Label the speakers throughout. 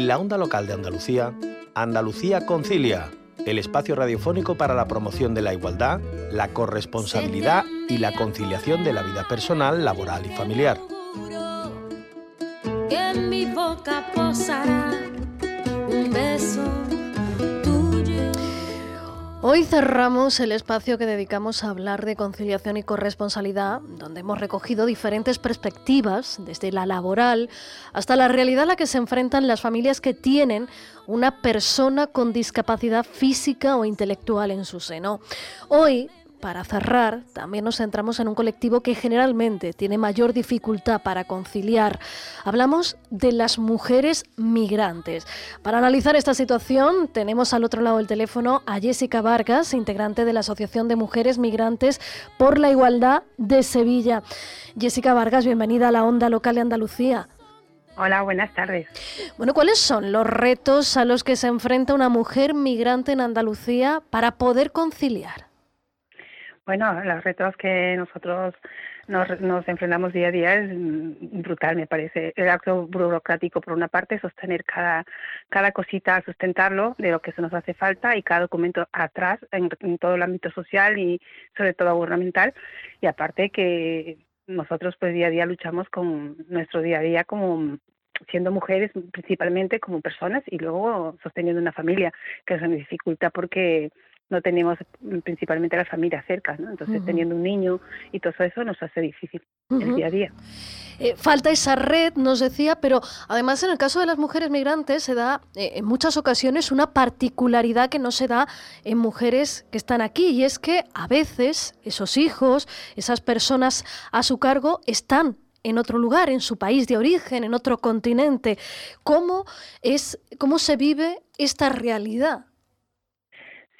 Speaker 1: En la onda local de Andalucía, Andalucía Concilia, el espacio radiofónico para la promoción de la igualdad, la corresponsabilidad y la conciliación de la vida personal, laboral y familiar.
Speaker 2: Hoy cerramos el espacio que dedicamos a hablar de conciliación y corresponsabilidad, donde hemos recogido diferentes perspectivas, desde la laboral hasta la realidad a la que se enfrentan las familias que tienen una persona con discapacidad física o intelectual en su seno. Hoy para cerrar, también nos centramos en un colectivo que generalmente tiene mayor dificultad para conciliar. Hablamos de las mujeres migrantes. Para analizar esta situación, tenemos al otro lado del teléfono a Jessica Vargas, integrante de la Asociación de Mujeres Migrantes por la Igualdad de Sevilla. Jessica Vargas, bienvenida a la Onda Local de Andalucía.
Speaker 3: Hola, buenas tardes.
Speaker 2: Bueno, ¿cuáles son los retos a los que se enfrenta una mujer migrante en Andalucía para poder conciliar?
Speaker 3: Bueno, los retos que nosotros nos, nos, enfrentamos día a día es brutal, me parece. El acto burocrático, por una parte, sostener cada, cada cosita, sustentarlo de lo que se nos hace falta y cada documento atrás en, todo el ámbito social y sobre todo gubernamental. Y aparte que nosotros pues día a día luchamos con nuestro día a día como siendo mujeres principalmente como personas y luego sosteniendo una familia, que es una dificultad porque no tenemos principalmente a la familia cerca, ¿no? Entonces, uh -huh. teniendo un niño y todo eso nos hace difícil uh -huh. el día a día.
Speaker 2: Eh, falta esa red, nos decía, pero además en el caso de las mujeres migrantes se da eh, en muchas ocasiones una particularidad que no se da en mujeres que están aquí y es que a veces esos hijos, esas personas a su cargo están en otro lugar, en su país de origen, en otro continente. ¿Cómo es, cómo se vive esta realidad?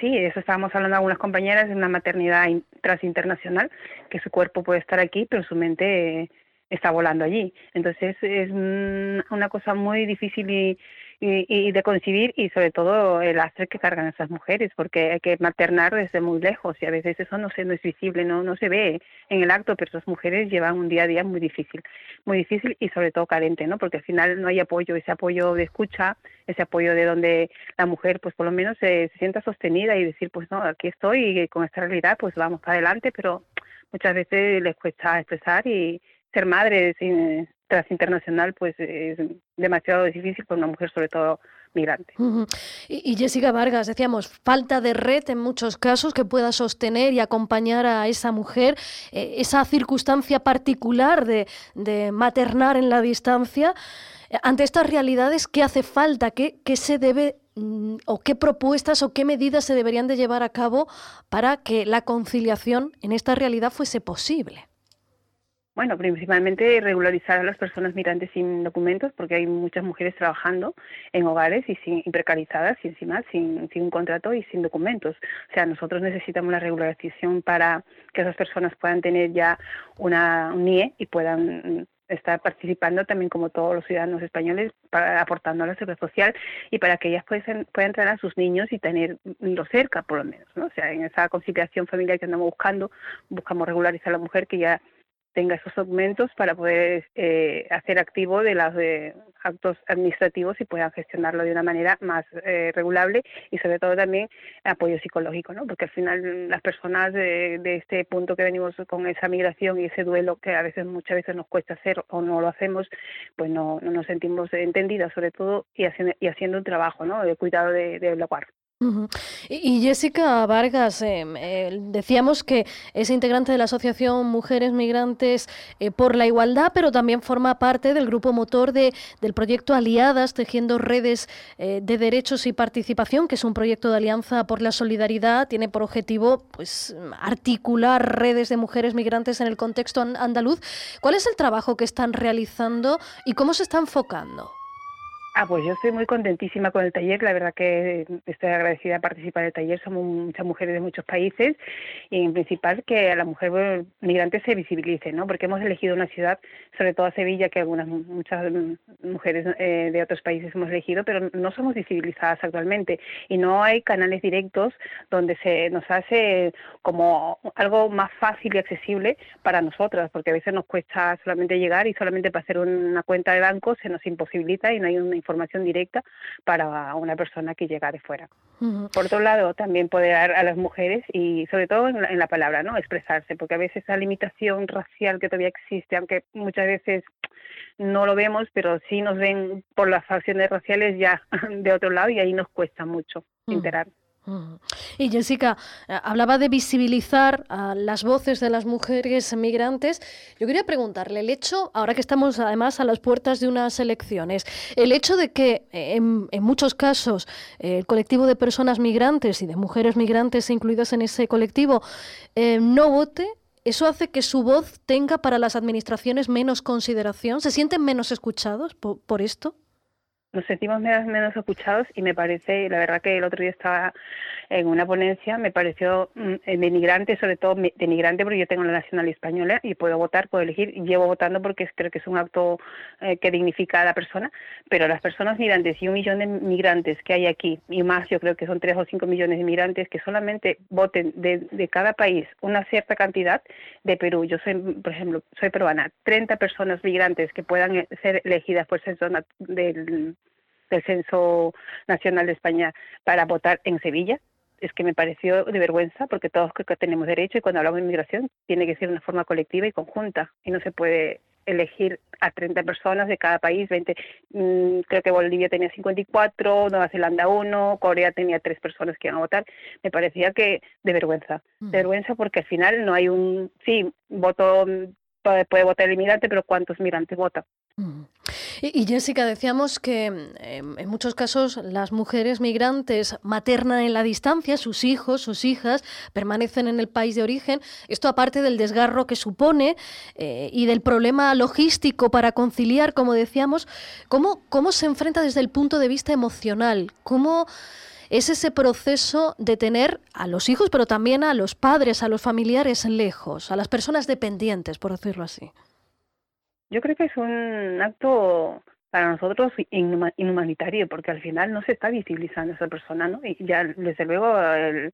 Speaker 3: Sí, eso estábamos hablando algunas compañeras de una maternidad transinternacional, que su cuerpo puede estar aquí, pero su mente eh, está volando allí. Entonces es una cosa muy difícil y, y, y, de concebir y sobre todo el lastre que cargan esas mujeres, porque hay que maternar desde muy lejos y a veces eso no, se, no es visible, no, no se ve en el acto, pero esas mujeres llevan un día a día muy difícil, muy difícil y sobre todo carente, ¿no? porque al final no hay apoyo, ese apoyo de escucha, ese apoyo de donde la mujer pues por lo menos se, se sienta sostenida y decir pues no, aquí estoy y con esta realidad pues vamos para adelante, pero muchas veces les cuesta expresar y ser madre sin, tras internacional pues es demasiado difícil para una mujer sobre todo migrante.
Speaker 2: Y, Jessica Vargas, decíamos, falta de red en muchos casos que pueda sostener y acompañar a esa mujer, eh, esa circunstancia particular de, de, maternar en la distancia. Ante estas realidades, ¿qué hace falta? ¿Qué, qué se debe mm, o qué propuestas o qué medidas se deberían de llevar a cabo para que la conciliación en esta realidad fuese posible?
Speaker 3: Bueno, principalmente regularizar a las personas migrantes sin documentos, porque hay muchas mujeres trabajando en hogares y, sin, y precarizadas y encima sin, sin un contrato y sin documentos. O sea, nosotros necesitamos la regularización para que esas personas puedan tener ya una un NIE y puedan estar participando también como todos los ciudadanos españoles para, aportando a la seguridad social y para que ellas puedan, puedan traer a sus niños y tenerlo cerca por lo menos ¿no? o sea en esa conciliación familiar que andamos buscando buscamos regularizar a la mujer que ya tenga esos documentos para poder eh, hacer activo de los de actos administrativos y puedan gestionarlo de una manera más eh, regulable y sobre todo también apoyo psicológico, ¿no? Porque al final las personas de, este punto que venimos con esa migración y ese duelo que a veces muchas veces nos cuesta hacer o no lo hacemos, pues no, no nos sentimos entendidas sobre todo y haciendo, y haciendo un trabajo, ¿no? De cuidado de hogar.
Speaker 2: Y Jessica Vargas, eh, decíamos que es integrante de la Asociación Mujeres Migrantes eh, por la Igualdad, pero también forma parte del grupo motor de, del proyecto Aliadas, Tejiendo Redes eh, de Derechos y Participación, que es un proyecto de alianza por la solidaridad. Tiene por objetivo pues, articular redes de mujeres migrantes en el contexto andaluz. ¿Cuál es el trabajo que están realizando y cómo se está enfocando?
Speaker 3: Ah, pues yo estoy muy contentísima con el taller, la verdad que estoy agradecida de participar del taller, somos muchas mujeres de muchos países y en principal que a la mujer migrante se visibilice, ¿no? Porque hemos elegido una ciudad, sobre todo Sevilla, que algunas muchas mujeres eh, de otros países hemos elegido, pero no somos visibilizadas actualmente. Y no hay canales directos donde se nos hace como algo más fácil y accesible para nosotras, porque a veces nos cuesta solamente llegar y solamente para hacer una cuenta de banco se nos imposibilita y no hay una formación directa para una persona que llega de fuera. Por otro lado, también poder a las mujeres y sobre todo en la, palabra, ¿no? Expresarse, porque a veces esa limitación racial que todavía existe, aunque muchas veces no lo vemos, pero sí nos ven por las facciones raciales ya de otro lado y ahí nos cuesta mucho enterar.
Speaker 2: Y Jessica, eh, hablaba de visibilizar las voces de las mujeres migrantes. Yo quería preguntarle, el hecho, ahora que estamos además a las puertas de unas elecciones, el hecho de que eh, en, muchos casos eh, el colectivo de personas migrantes y de mujeres migrantes incluidas en ese colectivo no vote, ¿eso hace que su voz tenga para las administraciones menos consideración? ¿Se sienten menos escuchados por esto?
Speaker 3: Nos sentimos menos, menos escuchados y me parece, la verdad que el otro día estaba en una ponencia, me pareció mm, eh, denigrante, sobre todo denigrante porque yo tengo la nacionalidad española y puedo votar, puedo elegir, y llevo votando porque creo que es un acto eh, que dignifica a la persona, pero las personas migrantes y un millón de migrantes que hay aquí, y más, yo creo que son tres o cinco millones de migrantes que solamente voten de, de cada país una cierta cantidad de Perú. Yo soy, por ejemplo, soy peruana, 30 personas migrantes que puedan eh, ser elegidas por ser zona del del Censo Nacional de España para votar en Sevilla. Es que me pareció de vergüenza porque todos creo que tenemos derecho y cuando hablamos de inmigración tiene que ser una forma colectiva y conjunta y no se puede elegir a 30 personas de cada país, 20, mm, creo que Bolivia tenía 54, Nueva Zelanda 1, Corea tenía tres personas que iban a votar, me parecía que de vergüenza, de vergüenza porque al final no hay un, sí, voto, puede, votar el inmigrante, pero ¿cuántos migrantes votan?
Speaker 2: Y, Jessica, decíamos que em, en muchos casos las mujeres migrantes maternan en la distancia, sus hijos, sus hijas permanecen en el país de origen. Esto aparte del desgarro que supone eh, y del problema logístico para conciliar, como decíamos, ¿cómo, ¿cómo se enfrenta desde el punto de vista emocional? ¿Cómo es ese proceso de tener a los hijos, pero también a los padres, a los familiares lejos, a las personas dependientes, por decirlo así?
Speaker 3: Yo creo que es un acto para nosotros inhumanitario, porque al final no se está visibilizando esa persona, ¿no? Y ya, desde luego, el,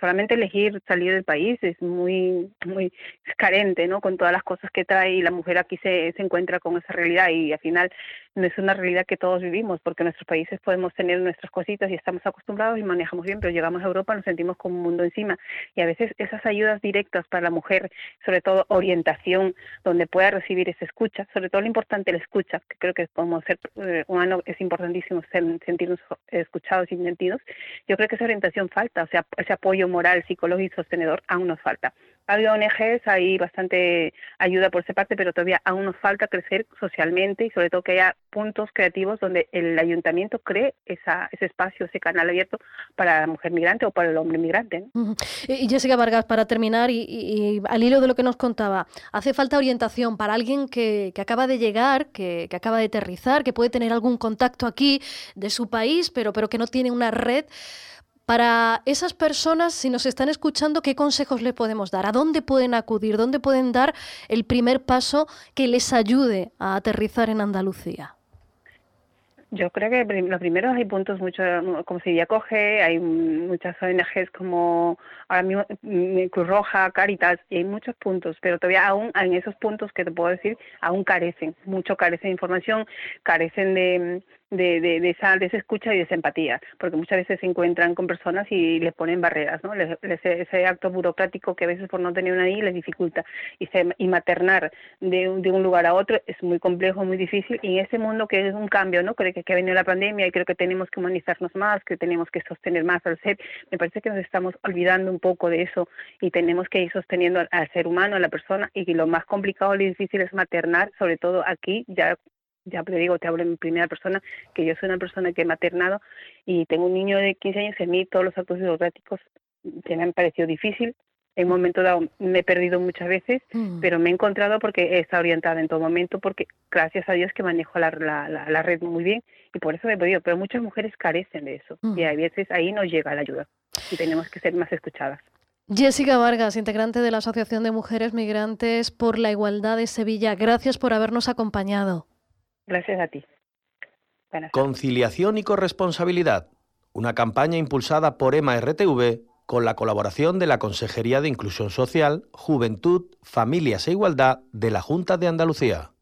Speaker 3: solamente elegir salir del país es muy, muy carente, ¿no? Con todas las cosas que trae y la mujer aquí se, se encuentra con esa realidad y al final no es una realidad que todos vivimos, porque en nuestros países podemos tener nuestras cositas y estamos acostumbrados y manejamos bien, pero llegamos a Europa nos sentimos como un mundo encima y a veces esas ayudas directas para la mujer, sobre todo orientación, donde pueda recibir esa escucha, sobre todo lo importante la escucha, que creo que como ser eh, humano es importantísimo sentirnos escuchados y entendidos, yo creo que esa orientación falta, o sea, ese apoyo moral, psicológico y sostenedor aún nos falta. Ha habido ONGs, hay bastante ayuda por esa parte, pero todavía aún nos falta crecer socialmente y sobre todo que haya puntos creativos donde el ayuntamiento cree esa, ese espacio, ese canal abierto para la mujer migrante o para el hombre migrante.
Speaker 2: Y Jessica Vargas, para terminar, y, al hilo de lo que nos contaba, hace falta orientación para alguien que, acaba de llegar, que, que, acaba de aterrizar, que puede tener algún contacto aquí de su país, pero, pero que no tiene una red. Para esas personas, si nos están escuchando, ¿qué consejos les podemos dar? ¿A dónde pueden acudir? ¿Dónde pueden dar el primer paso que les ayude a aterrizar en Andalucía?
Speaker 3: Yo creo que lo primero hay puntos mucho, como si ya coge, hay muchas ONGs como ahora mismo mm, Cruz Roja, Caritas, y hay muchos puntos, pero todavía aún en esos puntos que te puedo decir, aún carecen, mucho carecen de información, carecen de, de, de, esa, de esa escucha y de esa empatía, porque muchas veces se encuentran con personas y les ponen barreras, ¿no? ese acto burocrático que a veces por no tener una ahí les dificulta. Y, se, y maternar de un, de un lugar a otro es muy complejo, muy difícil, y en ese mundo que es un cambio, ¿no? Creo que, que ha venido la pandemia y creo que tenemos que humanizarnos más, que tenemos que sostener más al ser, me parece que nos estamos olvidando un poco de eso y tenemos que ir sosteniendo al, al ser humano, a la persona, y lo más complicado y difícil es maternar, sobre todo aquí, ya ya te digo, te hablo en primera persona, que yo soy una persona que he maternado y tengo un niño de 15 años y a mí todos los actos burocráticos me han parecido difícil. En un momento dado me he perdido muchas veces, mm. pero me he encontrado porque he estado orientada en todo momento, porque gracias a Dios que manejo la, la, red muy bien y por eso me he podido. Pero muchas mujeres carecen de eso y mm. a veces ahí no llega la ayuda y tenemos que ser más escuchadas.
Speaker 2: Jessica Vargas, integrante de la Asociación de Mujeres Migrantes por la Igualdad de Sevilla, gracias por habernos acompañado.
Speaker 3: Gracias a ti.
Speaker 1: Conciliación y corresponsabilidad, una campaña impulsada por EMA RTV con la colaboración de la Consejería de Inclusión Social, Juventud, Familias e Igualdad de la Junta de Andalucía.